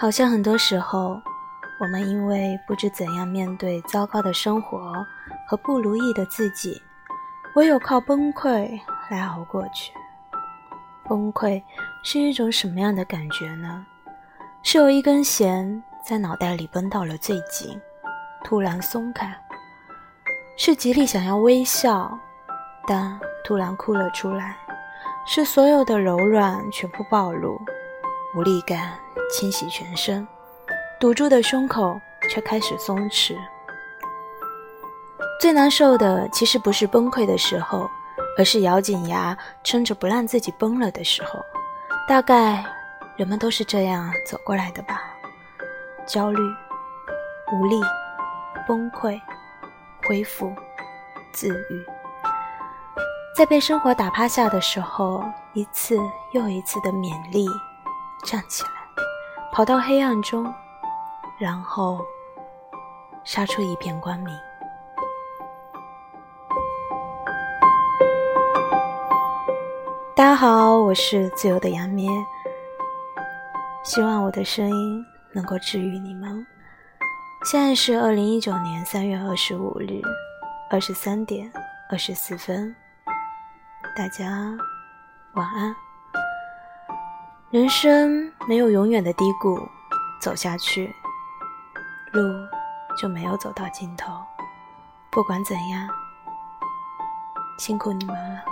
好像很多时候，我们因为不知怎样面对糟糕的生活和不如意的自己，唯有靠崩溃来熬过去。崩溃是一种什么样的感觉呢？是有一根弦在脑袋里绷到了最紧，突然松开；是极力想要微笑，但突然哭了出来；是所有的柔软全部暴露，无力感侵袭全身，堵住的胸口却开始松弛。最难受的其实不是崩溃的时候。而是咬紧牙撑着不让自己崩了的时候，大概人们都是这样走过来的吧。焦虑、无力、崩溃、恢复、自愈，在被生活打趴下的时候，一次又一次的勉励，站起来，跑到黑暗中，然后杀出一片光明。大家好，我是自由的杨咩，希望我的声音能够治愈你们。现在是二零一九年三月二十五日二十三点二十四分，大家晚安。人生没有永远的低谷，走下去，路就没有走到尽头。不管怎样，辛苦你们了。